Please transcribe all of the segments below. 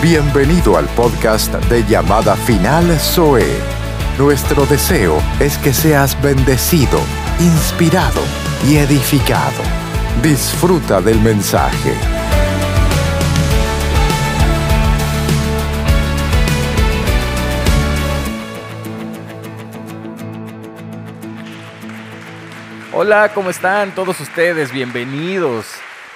Bienvenido al podcast de llamada final Zoe. Nuestro deseo es que seas bendecido, inspirado y edificado. Disfruta del mensaje. Hola, ¿cómo están todos ustedes? Bienvenidos.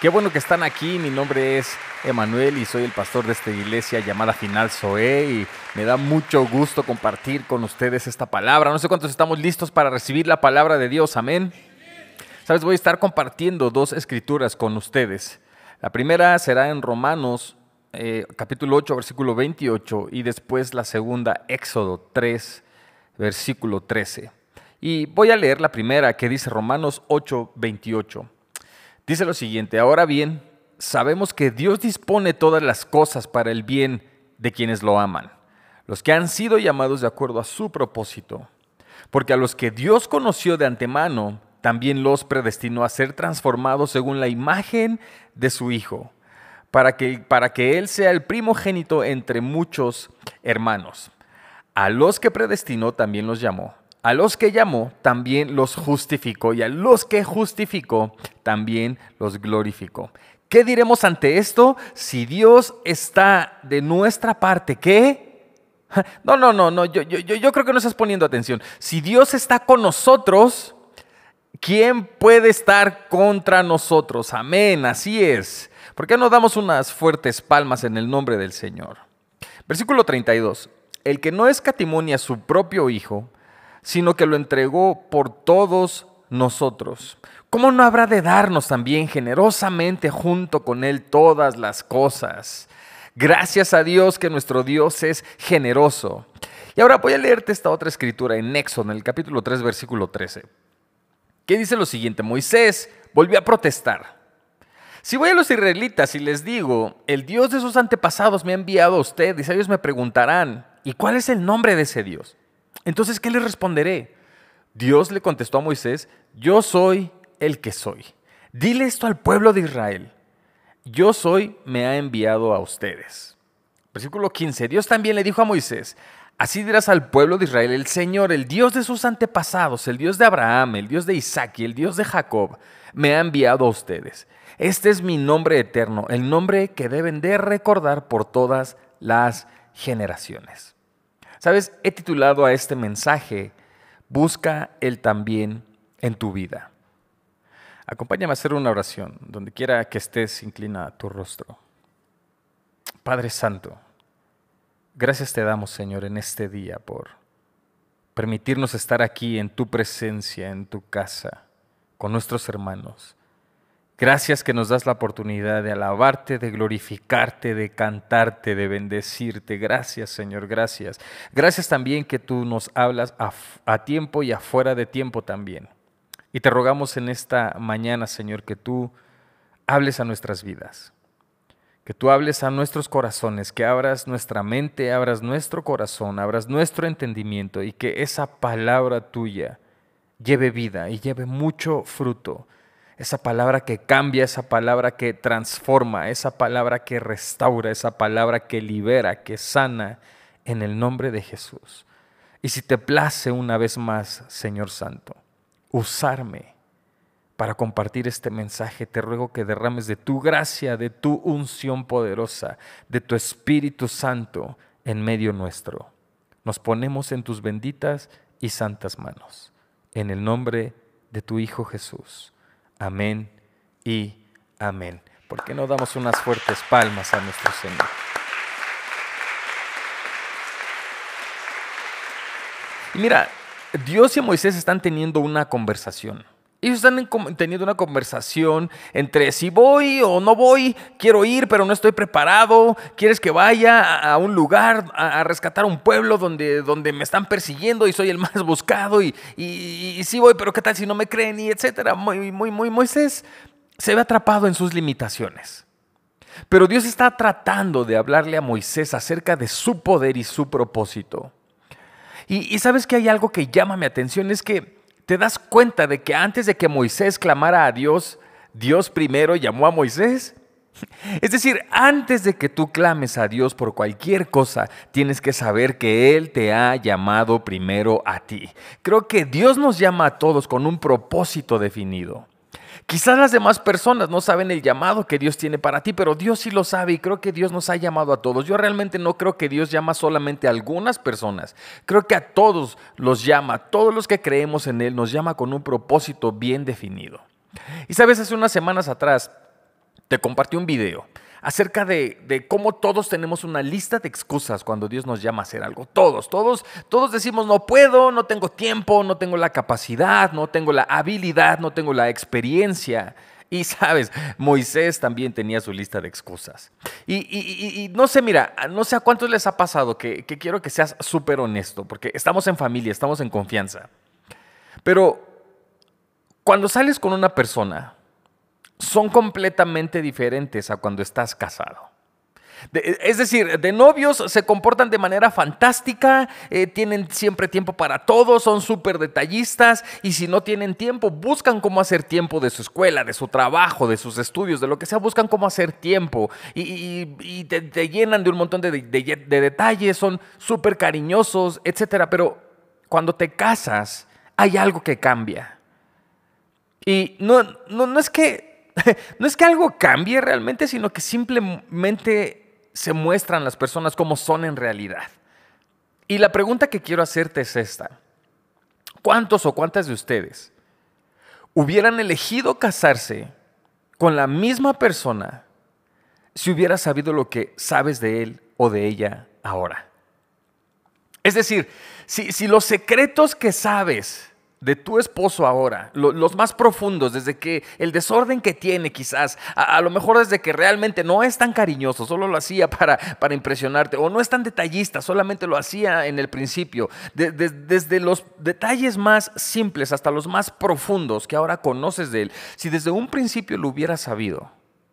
Qué bueno que están aquí. Mi nombre es Emanuel y soy el pastor de esta iglesia llamada Final Zoe y me da mucho gusto compartir con ustedes esta palabra. No sé cuántos estamos listos para recibir la palabra de Dios. Amén. Sabes, voy a estar compartiendo dos escrituras con ustedes. La primera será en Romanos eh, capítulo 8, versículo 28 y después la segunda, Éxodo 3, versículo 13. Y voy a leer la primera que dice Romanos 8, 28. Dice lo siguiente, ahora bien, sabemos que Dios dispone todas las cosas para el bien de quienes lo aman, los que han sido llamados de acuerdo a su propósito. Porque a los que Dios conoció de antemano, también los predestinó a ser transformados según la imagen de su Hijo, para que, para que Él sea el primogénito entre muchos hermanos. A los que predestinó también los llamó. A los que llamó también los justificó y a los que justificó también los glorificó. ¿Qué diremos ante esto? Si Dios está de nuestra parte, ¿qué? No, no, no, no, yo, yo, yo creo que no estás poniendo atención. Si Dios está con nosotros, ¿quién puede estar contra nosotros? Amén, así es. ¿Por qué no damos unas fuertes palmas en el nombre del Señor? Versículo 32. El que no escatimonia a su propio Hijo, sino que lo entregó por todos nosotros. ¿Cómo no habrá de darnos también generosamente junto con Él todas las cosas? Gracias a Dios que nuestro Dios es generoso. Y ahora voy a leerte esta otra escritura en Éxodo, en el capítulo 3, versículo 13. ¿Qué dice lo siguiente? Moisés volvió a protestar. Si voy a los israelitas y les digo, el Dios de sus antepasados me ha enviado a ustedes, ellos me preguntarán, ¿y cuál es el nombre de ese Dios? Entonces, ¿qué le responderé? Dios le contestó a Moisés, yo soy el que soy. Dile esto al pueblo de Israel. Yo soy, me ha enviado a ustedes. Versículo 15. Dios también le dijo a Moisés, así dirás al pueblo de Israel, el Señor, el Dios de sus antepasados, el Dios de Abraham, el Dios de Isaac y el Dios de Jacob, me ha enviado a ustedes. Este es mi nombre eterno, el nombre que deben de recordar por todas las generaciones. Sabes, he titulado a este mensaje, Busca el también en tu vida. Acompáñame a hacer una oración, donde quiera que estés, inclina tu rostro. Padre Santo, gracias te damos, Señor, en este día por permitirnos estar aquí en tu presencia, en tu casa, con nuestros hermanos. Gracias que nos das la oportunidad de alabarte, de glorificarte, de cantarte, de bendecirte. Gracias, Señor, gracias. Gracias también que tú nos hablas a, tiempo y afuera de tiempo también. Y te rogamos en esta mañana, Señor, que tú hables a nuestras vidas, que tú hables a nuestros corazones, que abras nuestra mente, abras nuestro corazón, abras nuestro entendimiento y que esa palabra tuya lleve vida y lleve mucho fruto esa palabra que cambia, esa palabra que transforma, esa palabra que restaura, esa palabra que libera, que sana, en el nombre de Jesús. Y si te place una vez más, Señor Santo, usarme para compartir este mensaje, te ruego que derrames de tu gracia, de tu unción poderosa, de tu Espíritu Santo en medio nuestro. Nos ponemos en tus benditas y santas manos. En el nombre de tu Hijo Jesús. Amén y amén. ¿Por qué no damos unas fuertes palmas a nuestro Señor? Y mira, Dios y Moisés están teniendo una conversación. Ellos están teniendo una conversación entre si voy o no voy, quiero ir pero no estoy preparado, quieres que vaya a un lugar a rescatar un pueblo donde, donde me están persiguiendo y soy el más buscado y, y, voy, pero qué tal si no me creen y etcétera. Muy, muy, muy, Moisés se ve atrapado en sus limitaciones. Pero Dios está tratando de hablarle a Moisés acerca de su poder y su propósito. Y sabes que hay algo que llama mi atención, es que te das cuenta de que antes de que Moisés clamara a Dios, Dios primero llamó a Moisés. Es decir, antes de que tú clames a Dios por cualquier cosa, tienes que saber que Él te ha llamado primero a ti. Creo que Dios nos llama a todos con un propósito definido. Quizás las demás personas no saben el llamado que Dios tiene para ti, pero Dios sí lo sabe y creo que Dios nos ha llamado a todos. Yo realmente no creo que Dios llama solamente a algunas personas. Creo que a todos los llama, a todos los que creemos en Él nos llama con un propósito bien definido. Y sabes, hace unas semanas atrás te compartí un video acerca de, cómo todos tenemos una lista de excusas cuando Dios nos llama a hacer algo. Todos, todos, todos decimos no puedo, no tengo tiempo, no tengo la capacidad, no tengo la habilidad, no tengo la experiencia. Y sabes, Moisés también tenía su lista de excusas. Y, no sé, mira, no sé a cuántos les ha pasado que, que quiero que seas súper honesto, porque estamos en familia, estamos en confianza. Pero cuando sales con una persona, son completamente diferentes a cuando estás casado. es decir, de novios se comportan de manera fantástica, eh, tienen siempre tiempo para todo, son súper detallistas y si no tienen tiempo, buscan cómo hacer tiempo de su escuela, de su trabajo, de sus estudios, de lo que sea, buscan cómo hacer tiempo y, te, llenan de un montón de, de detalles, son súper cariñosos, etc. Pero cuando te casas, hay algo que cambia. Y no, no, no es que no es que algo cambie realmente, sino que simplemente se muestran las personas como son en realidad. Y la pregunta que quiero hacerte es esta. ¿Cuántos o cuántas de ustedes hubieran elegido casarse con la misma persona si hubieras sabido lo que sabes de él o de ella ahora? Es decir, si, si los secretos que sabes de tu esposo ahora, los más profundos, desde que el desorden que tiene quizás, a, lo mejor desde que realmente no es tan cariñoso, solo lo hacía para, para impresionarte, o no es tan detallista, solamente lo hacía en el principio, desde los detalles más simples hasta los más profundos que ahora conoces de él, si desde un principio lo hubieras sabido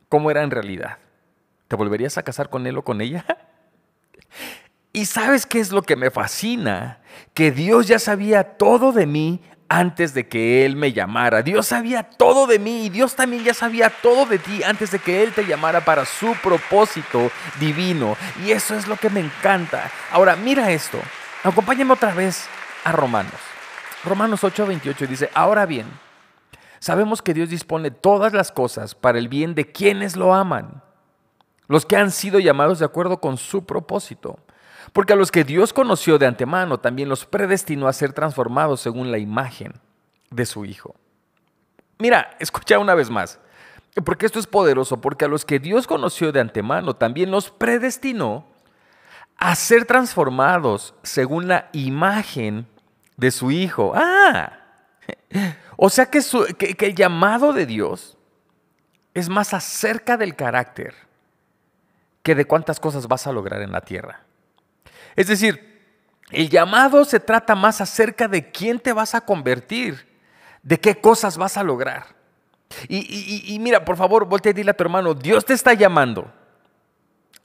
cómo era en realidad, ¿te volverías a casar con él o con ella? Y sabes qué es lo que me fascina? Que Dios ya sabía todo de mí antes de que Él me llamara. Dios sabía todo de mí y Dios también ya sabía todo de ti antes de que Él te llamara para su propósito divino. Y eso es lo que me encanta. Ahora, mira esto. Acompáñame otra vez a Romanos. Romanos 8:28 dice, ahora bien, sabemos que Dios dispone todas las cosas para el bien de quienes lo aman, los que han sido llamados de acuerdo con su propósito. Porque a los que Dios conoció de antemano también los predestinó a ser transformados según la imagen de su Hijo. Mira, escucha una vez más, porque esto es poderoso, porque a los que Dios conoció de antemano también los predestinó a ser transformados según la imagen de su Hijo. Ah, o sea que, que el llamado de Dios es más acerca del carácter que de cuántas cosas vas a lograr en la tierra. Es decir, el llamado se trata más acerca de quién te vas a convertir, de qué cosas vas a lograr. Y, mira, por favor, voltea y dile a tu hermano, Dios te está llamando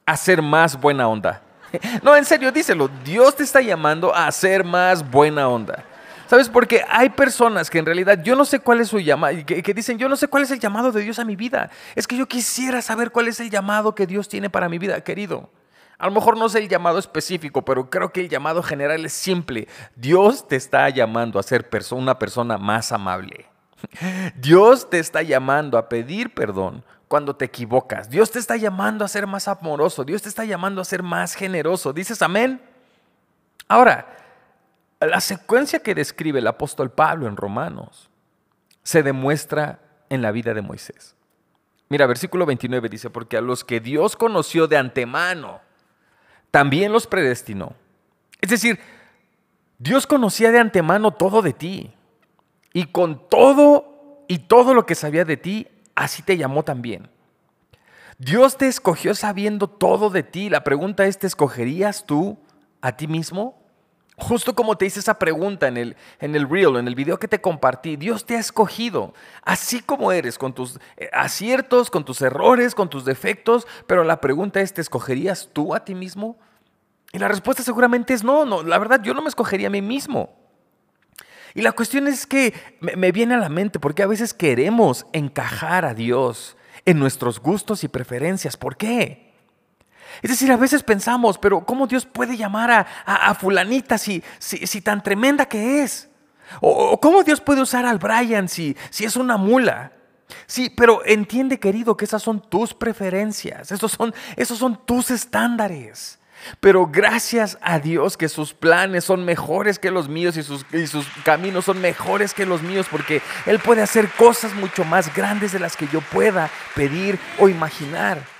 a ser más buena onda. No, en serio, díselo, Dios te está llamando a ser más buena onda. ¿Sabes? Porque hay personas que en realidad yo no sé cuál es su llamado, que, que, dicen, yo no sé cuál es el llamado de Dios a mi vida. Es que yo quisiera saber cuál es el llamado que Dios tiene para mi vida, querido. A lo mejor no es el llamado específico, pero creo que el llamado general es simple. Dios te está llamando a ser una persona más amable. Dios te está llamando a pedir perdón cuando te equivocas. Dios te está llamando a ser más amoroso. Dios te está llamando a ser más generoso. ¿Dices amén? Ahora, la secuencia que describe el apóstol Pablo en Romanos se demuestra en la vida de Moisés. Mira, versículo 29 dice, porque a los que Dios conoció de antemano, también los predestinó. Es decir, Dios conocía de antemano todo de ti. Y con todo y todo lo que sabía de ti, así te llamó también. Dios te escogió sabiendo todo de ti. La pregunta es, ¿te escogerías tú a ti mismo? Justo como te hice esa pregunta en el, en el reel, en el video que te compartí, Dios te ha escogido así como eres, con tus eh, aciertos, con tus errores, con tus defectos, pero la pregunta es, ¿te escogerías tú a ti mismo? Y la respuesta seguramente es no, no, la verdad yo no me escogería a mí mismo. Y la cuestión es que me, me viene a la mente, porque a veces queremos encajar a Dios en nuestros gustos y preferencias. ¿Por qué? Es decir, a veces pensamos, pero ¿cómo Dios puede llamar a, fulanita si, si, tan tremenda que es? ¿O, cómo Dios puede usar al Brian si, si es una mula? Sí, pero entiende, querido, que esas son tus preferencias, esos son, esos son tus estándares. Pero gracias a Dios que sus planes son mejores que los míos y sus, y sus, caminos son mejores que los míos porque Él puede hacer cosas mucho más grandes de las que yo pueda pedir o imaginar.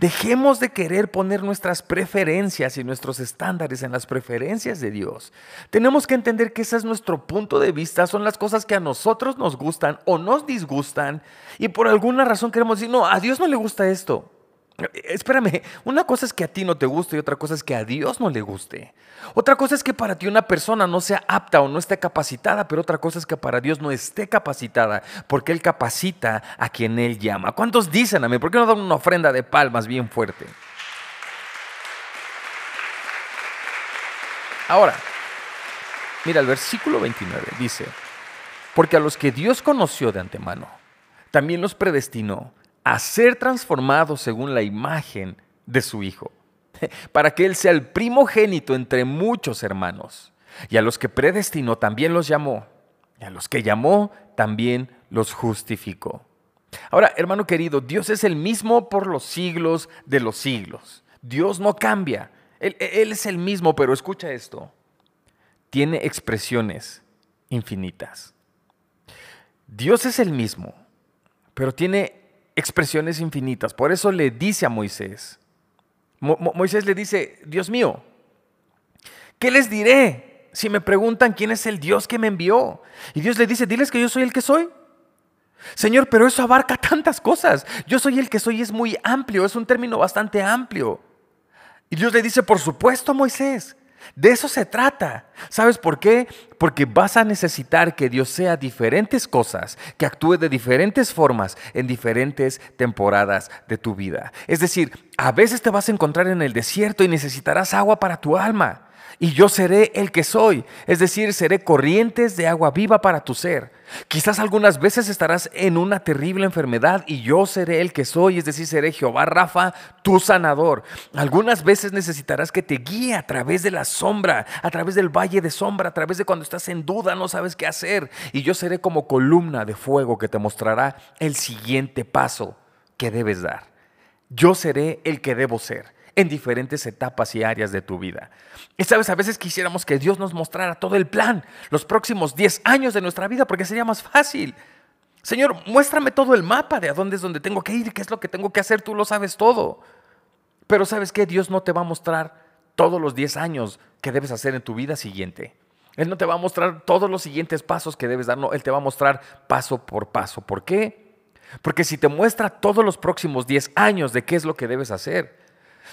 Dejemos de querer poner nuestras preferencias y nuestros estándares en las preferencias de Dios. Tenemos que entender que ese es nuestro punto de vista, son las cosas que a nosotros nos gustan o nos disgustan y por alguna razón queremos decir, no, a Dios no le gusta esto. Espérame, una cosa es que a ti no te guste y otra cosa es que a Dios no le guste. Otra cosa es que para ti una persona no sea apta o no esté capacitada, pero otra cosa es que para Dios no esté capacitada, porque Él capacita a quien Él llama. ¿Cuántos dicen a mí? ¿Por qué no dan una ofrenda de palmas bien fuerte? Ahora, mira, el versículo 29 dice, porque a los que Dios conoció de antemano, también los predestinó a ser transformado según la imagen de su Hijo, para que Él sea el primogénito entre muchos hermanos. Y a los que predestinó también los llamó, y a los que llamó también los justificó. Ahora, hermano querido, Dios es el mismo por los siglos de los siglos. Dios no cambia. Él, él es el mismo, pero escucha esto. Tiene expresiones infinitas. Dios es el mismo, pero tiene expresiones infinitas. Por eso le dice a Moisés, Moisés le dice, Dios mío, ¿qué les diré si me preguntan quién es el Dios que me envió? Y Dios le dice, diles que yo soy el que soy. Señor, pero eso abarca tantas cosas. Yo soy el que soy es muy amplio, es un término bastante amplio. Y Dios le dice, por supuesto, Moisés, de eso se trata. ¿Sabes por qué? Porque vas a necesitar que Dios sea diferentes cosas, que actúe de diferentes formas en diferentes temporadas de tu vida. Es decir, a veces te vas a encontrar en el desierto y necesitarás agua para tu alma y yo seré el que soy, es decir, seré corrientes de agua viva para tu ser. Quizás algunas veces estarás en una terrible enfermedad y yo seré el que soy, es decir, seré Jehová Rafa, tu sanador. Algunas veces necesitarás que te guíe a través de la sombra, a través del valle de sombra, a través de cuando estás en duda, no sabes qué hacer. Y yo seré como columna de fuego que te mostrará el siguiente paso que debes dar. Yo seré el que debo ser en diferentes etapas y áreas de tu vida. Y sabes, a veces quisiéramos que Dios nos mostrara todo el plan, los próximos 10 años de nuestra vida, porque sería más fácil. Señor, muéstrame todo el mapa de a dónde es donde tengo que ir, qué es lo que tengo que hacer, tú lo sabes todo. Pero sabes que Dios no te va a mostrar todos los 10 años que debes hacer en tu vida siguiente. Él no te va a mostrar todos los siguientes pasos que debes dar, no, Él te va a mostrar paso por paso. ¿Por qué? Porque si te muestra todos los próximos 10 años de qué es lo que debes hacer,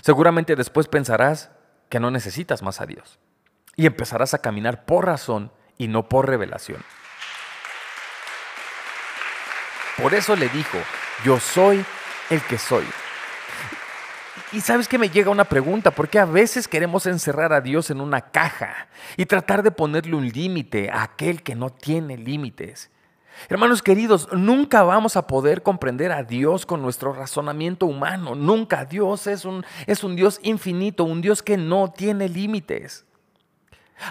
Seguramente después pensarás que no necesitas más a Dios y empezarás a caminar por razón y no por revelación. Por eso le dijo, yo soy el que soy. Y sabes que me llega una pregunta, ¿por qué a veces queremos encerrar a Dios en una caja y tratar de ponerle un límite a aquel que no tiene límites? Hermanos queridos, nunca vamos a poder comprender a Dios con nuestro razonamiento humano. Nunca. Dios es un, es un Dios infinito, un Dios que no tiene límites.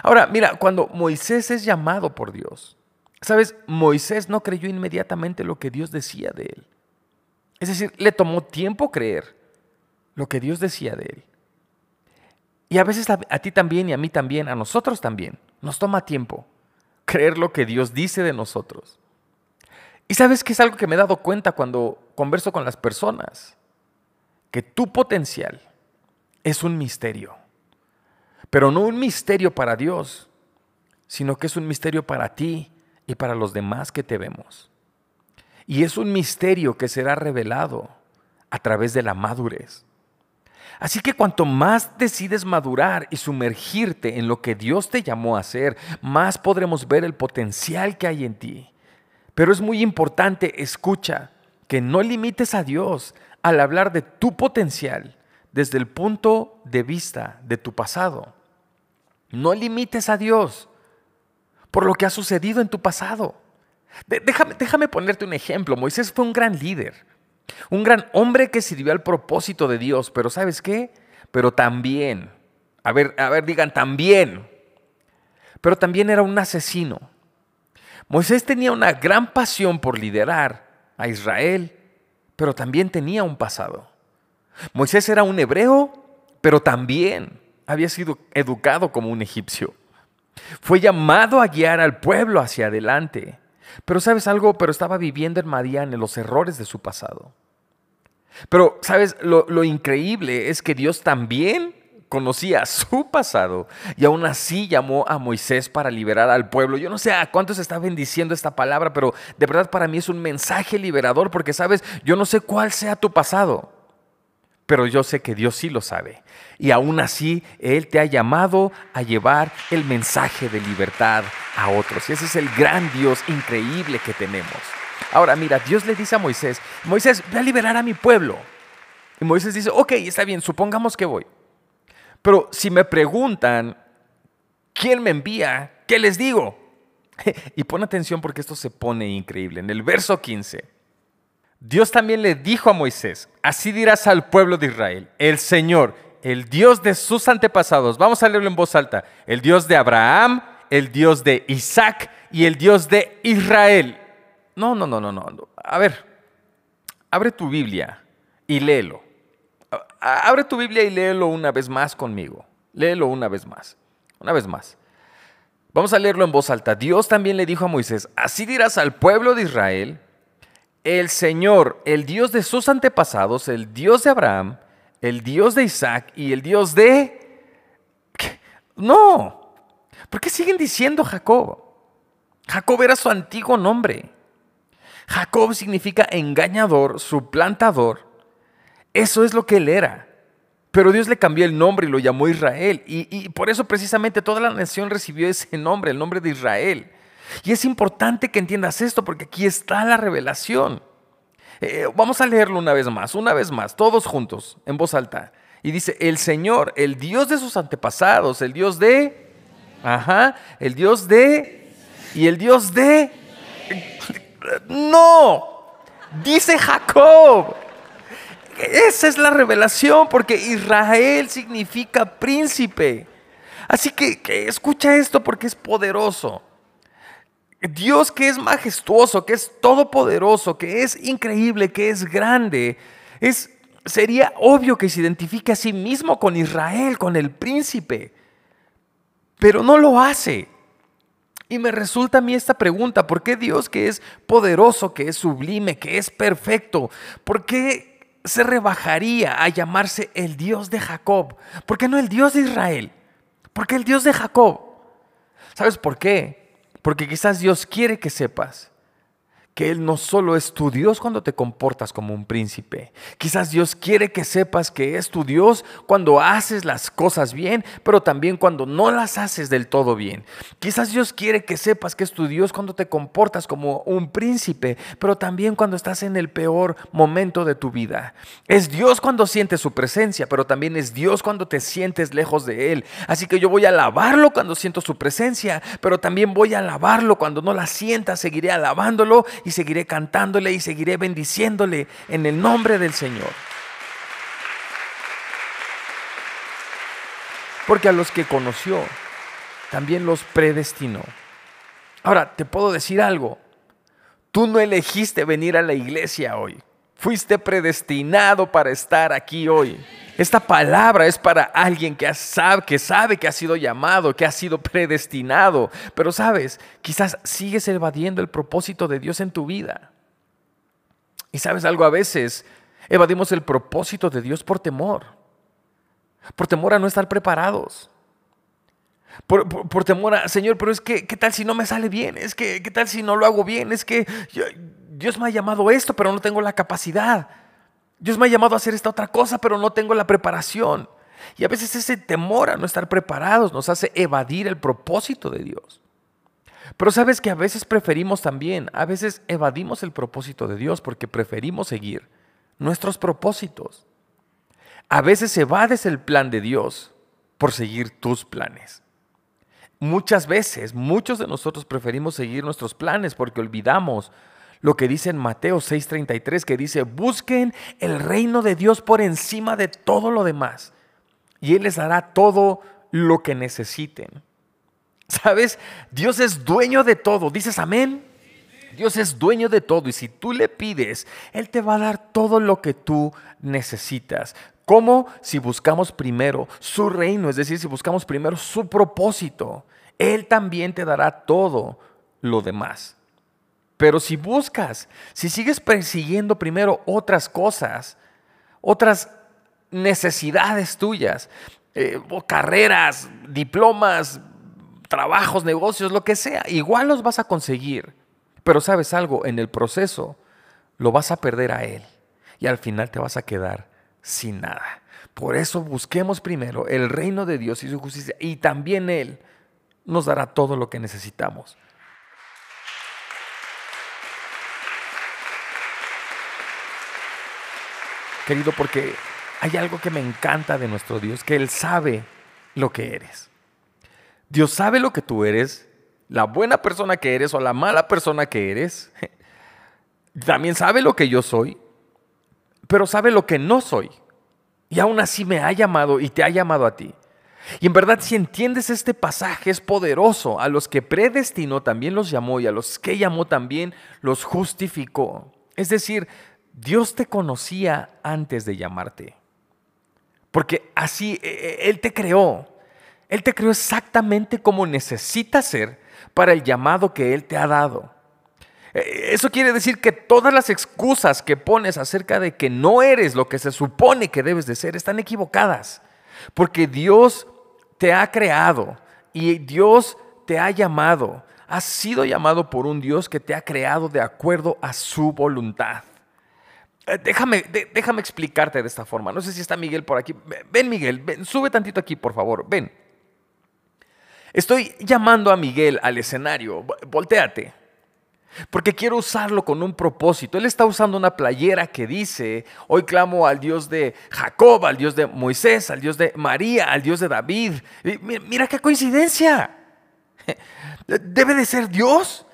Ahora, mira, cuando Moisés es llamado por Dios, sabes, Moisés no creyó inmediatamente lo que Dios decía de él. Es decir, le tomó tiempo creer lo que Dios decía de él. Y a veces a, a ti también y a mí también, a nosotros también, nos toma tiempo creer lo que Dios dice de nosotros. Y sabes que es algo que me he dado cuenta cuando converso con las personas, que tu potencial es un misterio, pero no un misterio para Dios, sino que es un misterio para ti y para los demás que te vemos. Y es un misterio que será revelado a través de la madurez. Así que cuanto más decides madurar y sumergirte en lo que Dios te llamó a hacer, más podremos ver el potencial que hay en ti pero es muy importante, escucha, que no limites a Dios al hablar de tu potencial desde el punto de vista de tu pasado. No limites a Dios por lo que ha sucedido en tu pasado. Déjame, déjame ponerte un ejemplo. Moisés fue un gran líder. Un gran hombre que sirvió al propósito de Dios, pero ¿sabes qué? Pero también, a ver, a ver, digan también, pero también era un asesino. Moisés tenía una gran pasión por liderar a Israel, pero también tenía un pasado. Moisés era un hebreo, pero también había sido educado como un egipcio. Fue llamado a guiar al pueblo hacia adelante. Pero sabes algo, pero estaba viviendo en Madián los errores de su pasado. Pero sabes, lo, lo increíble es que Dios también conocía su pasado y aún así llamó a Moisés para liberar al pueblo. Yo no sé a cuántos está bendiciendo esta palabra, pero de verdad para mí es un mensaje liberador porque sabes, yo no sé cuál sea tu pasado, pero yo sé que Dios sí lo sabe. Y aún así, Él te ha llamado a llevar el mensaje de libertad a otros. Y ese es el gran Dios increíble que tenemos. Ahora, mira, Dios le dice a Moisés, Moisés, voy a liberar a mi pueblo. Y Moisés dice, ok, está bien, supongamos que voy. Pero si me preguntan, ¿quién me envía? ¿Qué les digo? Y pon atención porque esto se pone increíble. En el verso 15, Dios también le dijo a Moisés, así dirás al pueblo de Israel, el Señor, el Dios de sus antepasados, vamos a leerlo en voz alta, el Dios de Abraham, el Dios de Isaac y el Dios de Israel. No, no, no, no, no. A ver, abre tu Biblia y léelo. Abre tu Biblia y léelo una vez más conmigo. Léelo una vez más. Una vez más. Vamos a leerlo en voz alta. Dios también le dijo a Moisés, así dirás al pueblo de Israel, el Señor, el Dios de sus antepasados, el Dios de Abraham, el Dios de Isaac y el Dios de... No. ¿Por qué siguen diciendo Jacob? Jacob era su antiguo nombre. Jacob significa engañador, suplantador, eso es lo que él era. Pero Dios le cambió el nombre y lo llamó Israel. Y, por eso precisamente toda la nación recibió ese nombre, el nombre de Israel. Y es importante que entiendas esto porque aquí está la revelación. Eh, vamos a leerlo una vez más, una vez más, todos juntos, en voz alta. Y dice, el Señor, el Dios de sus antepasados, el Dios de... Ajá, el Dios de... Y el Dios de... No, dice Jacob. Esa es la revelación, porque Israel significa príncipe. Así que, escucha esto porque es poderoso. Dios que es majestuoso, que es todopoderoso, que es increíble, que es grande, es, sería obvio que se identifique a sí mismo con Israel, con el príncipe. Pero no lo hace. Y me resulta a mí esta pregunta, ¿por qué Dios que es poderoso, que es sublime, que es perfecto, por qué se rebajaría a llamarse el Dios de Jacob. ¿Por qué no el Dios de Israel? ¿Por qué el Dios de Jacob? ¿Sabes por qué? Porque quizás Dios quiere que sepas que Él no solo es tu Dios cuando te comportas como un príncipe. Quizás Dios quiere que sepas que es tu Dios cuando haces las cosas bien, pero también cuando no las haces del todo bien. Quizás Dios quiere que sepas que es tu Dios cuando te comportas como un príncipe, pero también cuando estás en el peor momento de tu vida. Es Dios cuando sientes su presencia, pero también es Dios cuando te sientes lejos de Él. Así que yo voy a alabarlo cuando siento su presencia, pero también voy a alabarlo cuando no la sienta, seguiré alabándolo y seguiré cantándole y seguiré bendiciéndole en el nombre del Señor. Porque a los que conoció, también los predestinó. Ahora, te puedo decir algo. Tú no elegiste venir a la iglesia hoy. Fuiste predestinado para estar aquí hoy. Esta palabra es para alguien que sabe, que sabe que ha sido llamado, que ha sido predestinado. Pero sabes, quizás sigues evadiendo el propósito de Dios en tu vida. Y sabes algo, a veces evadimos el propósito de Dios por temor. Por temor a no estar preparados. Por, temor a, Señor, pero es que, ¿qué tal si no me sale bien? Es que, ¿qué tal si no lo hago bien? Es que Dios me ha llamado esto, pero no tengo la capacidad. Dios me ha llamado a hacer esta otra cosa, pero no tengo la preparación. Y a veces ese temor a no estar preparados nos hace evadir el propósito de Dios. Pero sabes que a veces preferimos también, a veces evadimos el propósito de Dios porque preferimos seguir nuestros propósitos. A veces evades el plan de Dios por seguir tus planes. Muchas veces, muchos de nosotros preferimos seguir nuestros planes porque olvidamos lo que dice en Mateo 6:33, que dice, busquen el reino de Dios por encima de todo lo demás, y Él les dará todo lo que necesiten. ¿Sabes? Dios es dueño de todo. ¿Dices amén? Dios es dueño de todo y si tú le pides, Él te va a dar todo lo que tú necesitas. ¿Cómo? Si buscamos primero su reino, es decir, si buscamos primero su propósito, Él también te dará todo lo demás. Pero si buscas, si sigues persiguiendo primero otras cosas, otras necesidades tuyas, eh, carreras, diplomas, trabajos, negocios, lo que sea, igual los vas a conseguir. Pero sabes algo, en el proceso lo vas a perder a Él y al final te vas a quedar sin nada. Por eso busquemos primero el reino de Dios y su justicia y también Él nos dará todo lo que necesitamos. Querido, porque hay algo que me encanta de nuestro Dios, que Él sabe lo que eres. Dios sabe lo que tú eres, la buena persona que eres o la mala persona que eres. También sabe lo que yo soy, pero sabe lo que no soy. Y aún así me ha llamado y te ha llamado a ti. Y en verdad, si entiendes este pasaje, es poderoso. A los que predestinó también los llamó y a los que llamó también los justificó. Es decir, Dios te conocía antes de llamarte. Porque así e, e, Él te creó. Él te creó exactamente como necesitas ser para el llamado que Él te ha dado. E, eso quiere decir que todas las excusas que pones acerca de que no eres lo que se supone que debes de ser están equivocadas. Porque Dios te ha creado y Dios te ha llamado. Has sido llamado por un Dios que te ha creado de acuerdo a su voluntad. Eh, déjame, déjame explicarte de esta forma. No sé si está Miguel por aquí. Ven, Miguel, sube tantito aquí, por favor. Ven. Estoy llamando a Miguel al escenario. Voltéate. Porque quiero usarlo con un propósito. Él está usando una playera que dice, hoy clamo al Dios de Jacob, al Dios de Moisés, al Dios de María, al Dios de David. Mira qué coincidencia. Debe de ser Dios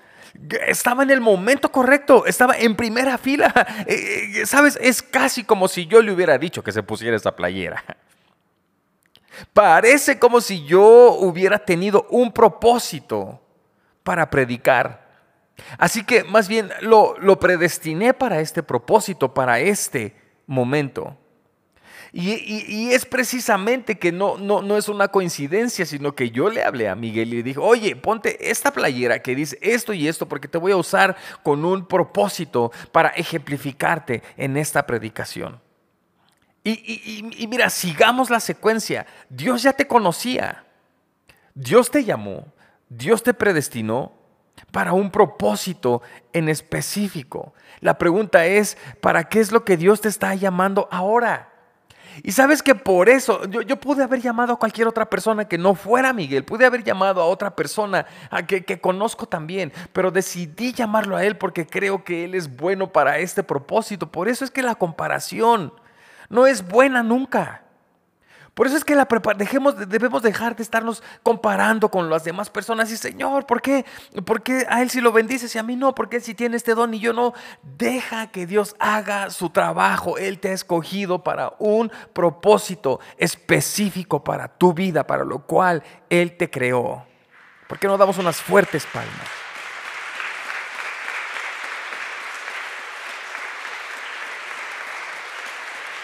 estaba en el momento correcto, estaba en primera fila. Eh, eh, ¿Sabes? Es casi como si yo le hubiera dicho que se pusiera esa playera. Parece como si yo hubiera tenido un propósito para predicar. Así que más bien lo, lo predestiné para este propósito, para este momento. Y, es precisamente que no, no, no es una coincidencia, sino que yo le hablé a Miguel y le dije, oye, ponte esta playera que dice esto y esto, porque te voy a usar con un propósito para ejemplificarte en esta predicación. Y, y, mira, sigamos la secuencia. Dios ya te conocía. Dios te llamó. Dios te predestinó para un propósito en específico. La pregunta es, ¿para qué es lo que Dios te está llamando ahora? Y sabes que por eso yo, pude haber llamado a cualquier otra persona que no fuera Miguel, pude haber llamado a otra persona a que, que conozco también, pero decidí llamarlo a él porque creo que él es bueno para este propósito. Por eso es que la comparación no es buena nunca. Por eso es que la dejemos, debemos dejar de estarnos comparando con las demás personas y Señor, ¿por qué? ¿por qué a Él sí lo bendices y a mí no? ¿Por qué si tiene este don y yo no? Deja que Dios haga su trabajo. Él te ha escogido para un propósito específico para tu vida, para lo cual Él te creó. ¿Por qué no damos unas fuertes palmas?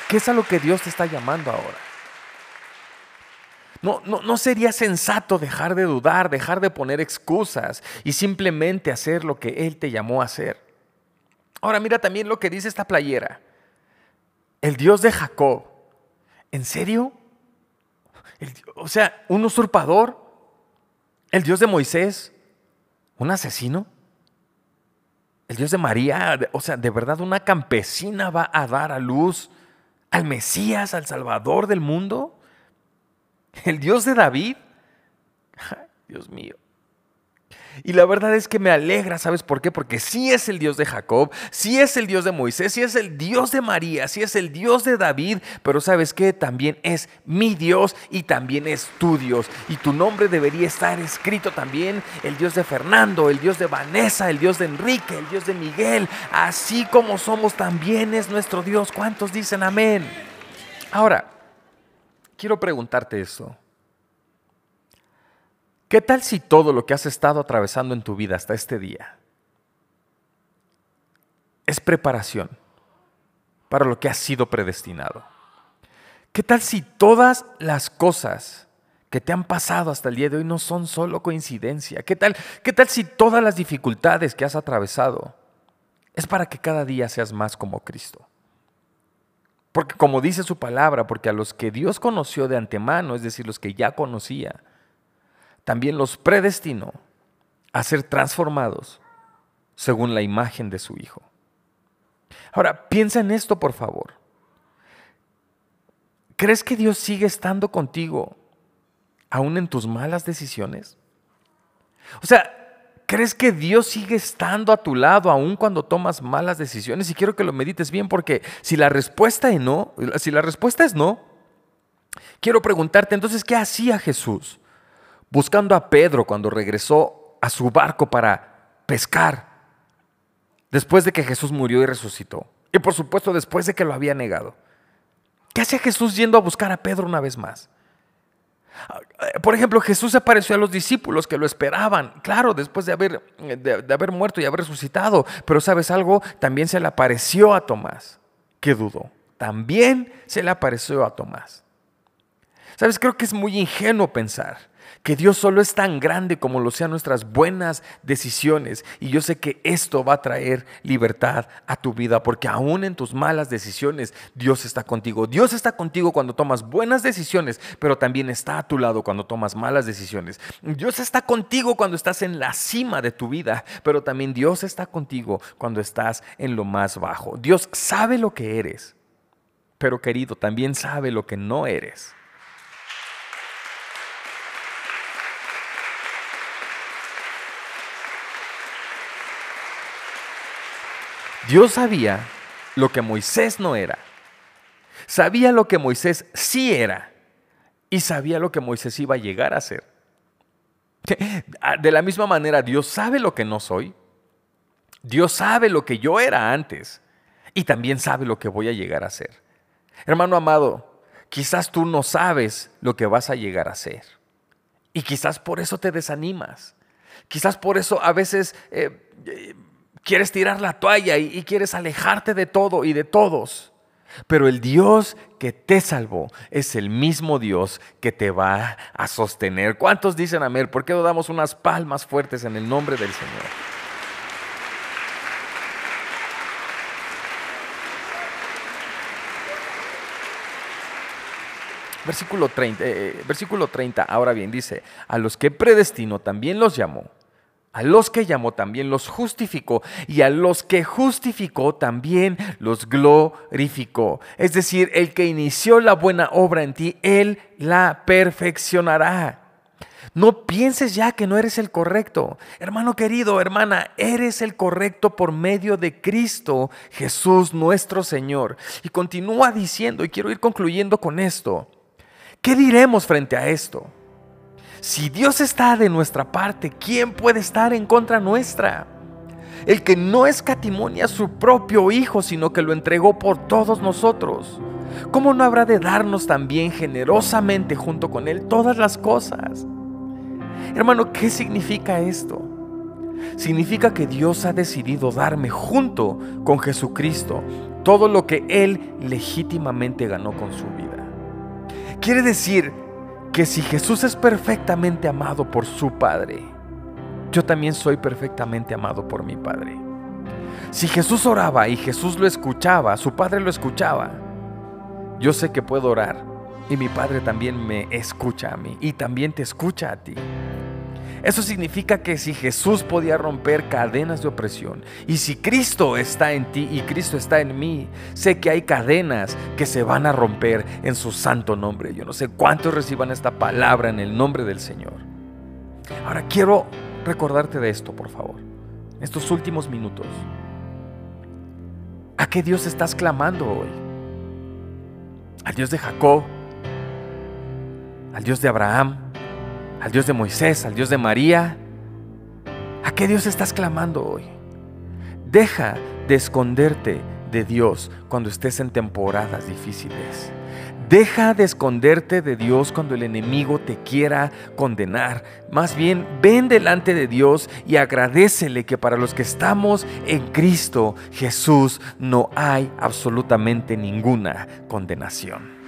¿Qué es a lo que Dios te está llamando ahora? No, no, sería sensato dejar de dudar, dejar de poner excusas y simplemente hacer lo que Él te llamó a hacer. Ahora mira también lo que dice esta playera. El Dios de Jacob. ¿En serio? o sea, un usurpador. El Dios de Moisés. ¿Un asesino? El Dios de María. O sea, de verdad una campesina va a dar a luz al Mesías, al Salvador del mundo. El Dios de David. Dios mío. Y la verdad es que me alegra, ¿sabes por qué? Porque sí es el Dios de Jacob, sí es el Dios de Moisés, sí es el Dios de María, sí es el Dios de David, pero ¿sabes qué? También es mi Dios y también es tu Dios. Y tu nombre debería estar escrito también, el Dios de Fernando, el Dios de Vanessa, el Dios de Enrique, el Dios de Miguel, así como somos también es nuestro Dios. ¿Cuántos dicen amén? Ahora, quiero preguntarte esto. ¿Qué tal si todo lo que has estado atravesando en tu vida hasta este día es preparación para lo que has sido predestinado? ¿Qué tal si todas las cosas que te han pasado hasta el día de hoy no son solo coincidencia? ¿Qué tal, qué tal si todas las dificultades que has atravesado es para que cada día seas más como Cristo? Porque como dice su palabra, porque a los que Dios conoció de antemano, es decir, los que ya conocía, también los predestinó a ser transformados según la imagen de su Hijo. Ahora, piensa en esto, por favor. ¿Crees que Dios sigue estando contigo aún en tus malas decisiones? O sea, ¿crees que Dios sigue estando a tu lado aún cuando tomas malas decisiones? Y quiero que lo medites bien porque si la respuesta es no, si la respuesta es no, quiero preguntarte entonces, ¿qué hacía Jesús? buscando a Pedro cuando regresó a su barco para pescar, después de que Jesús murió y resucitó. Y por supuesto después de que lo había negado. ¿Qué hacía Jesús yendo a buscar a Pedro una vez más? Por ejemplo, Jesús apareció a los discípulos que lo esperaban, claro, después de haber, de, haber muerto y haber resucitado. Pero sabes algo, también se le apareció a Tomás. ¿Qué dudo? También se le apareció a Tomás. Sabes, creo que es muy ingenuo pensar que Dios solo es tan grande como lo sean nuestras buenas decisiones. Y yo sé que esto va a traer libertad a tu vida, porque aún en tus malas decisiones, Dios está contigo. Dios está contigo cuando tomas buenas decisiones, pero también está a tu lado cuando tomas malas decisiones. Dios está contigo cuando estás en la cima de tu vida, pero también Dios está contigo cuando estás en lo más bajo. Dios sabe lo que eres, pero querido, también sabe lo que no eres. Dios sabía lo que Moisés no era. Sabía lo que Moisés sí era. Y sabía lo que Moisés iba a llegar a ser. De la misma manera, Dios sabe lo que no soy. Dios sabe lo que yo era antes. Y también sabe lo que voy a llegar a ser. Hermano amado, quizás tú no sabes lo que vas a llegar a ser. Y quizás por eso te desanimas. Quizás por eso a veces eh, quieres tirar la toalla y, quieres alejarte de todo y de todos. Pero el Dios que te salvó es el mismo Dios que te va a sostener. ¿Cuántos dicen amén? ¿Por qué no damos unas palmas fuertes en el nombre del Señor? Versículo 30, eh, versículo 30, ahora bien, dice, a los que predestinó también los llamó a los que llamó también los justificó y a los que justificó también los glorificó. Es decir, el que inició la buena obra en ti, Él la perfeccionará. No pienses ya que no eres el correcto. Hermano querido, hermana, eres el correcto por medio de Cristo Jesús nuestro Señor. Y continúa diciendo, y quiero ir concluyendo con esto, ¿qué diremos frente a esto? Si Dios está de nuestra parte, ¿quién puede estar en contra nuestra? El que no escatimonia a su propio Hijo, sino que lo entregó por todos nosotros. ¿Cómo no habrá de darnos también generosamente junto con Él todas las cosas? Hermano, ¿qué significa esto? Significa que Dios ha decidido darme junto con Jesucristo todo lo que Él legítimamente ganó con su vida. Quiere decir que si Jesús es perfectamente amado por su Padre, yo también soy perfectamente amado por mi Padre. Si Jesús oraba y Jesús lo escuchaba, su Padre lo escuchaba, yo sé que puedo orar y mi Padre también me escucha a mí y también te escucha a ti. Eso significa que si Jesús podía romper cadenas de opresión y si Cristo está en ti y Cristo está en mí, sé que hay cadenas que se van a romper en su santo nombre. Yo no sé cuántos reciban esta palabra en el nombre del Señor. Ahora quiero recordarte de esto, por favor. Estos últimos minutos. ¿A qué Dios estás clamando hoy? ¿Al Dios de Jacob? ¿Al Dios de Abraham? ¿Al Dios de Moisés? ¿Al Dios de María? ¿A qué Dios estás clamando hoy? Deja de esconderte de Dios cuando estés en temporadas difíciles. Deja de esconderte de Dios cuando el enemigo te quiera condenar. Más bien, ven delante de Dios y agradecele que para los que estamos en Cristo Jesús no hay absolutamente ninguna condenación.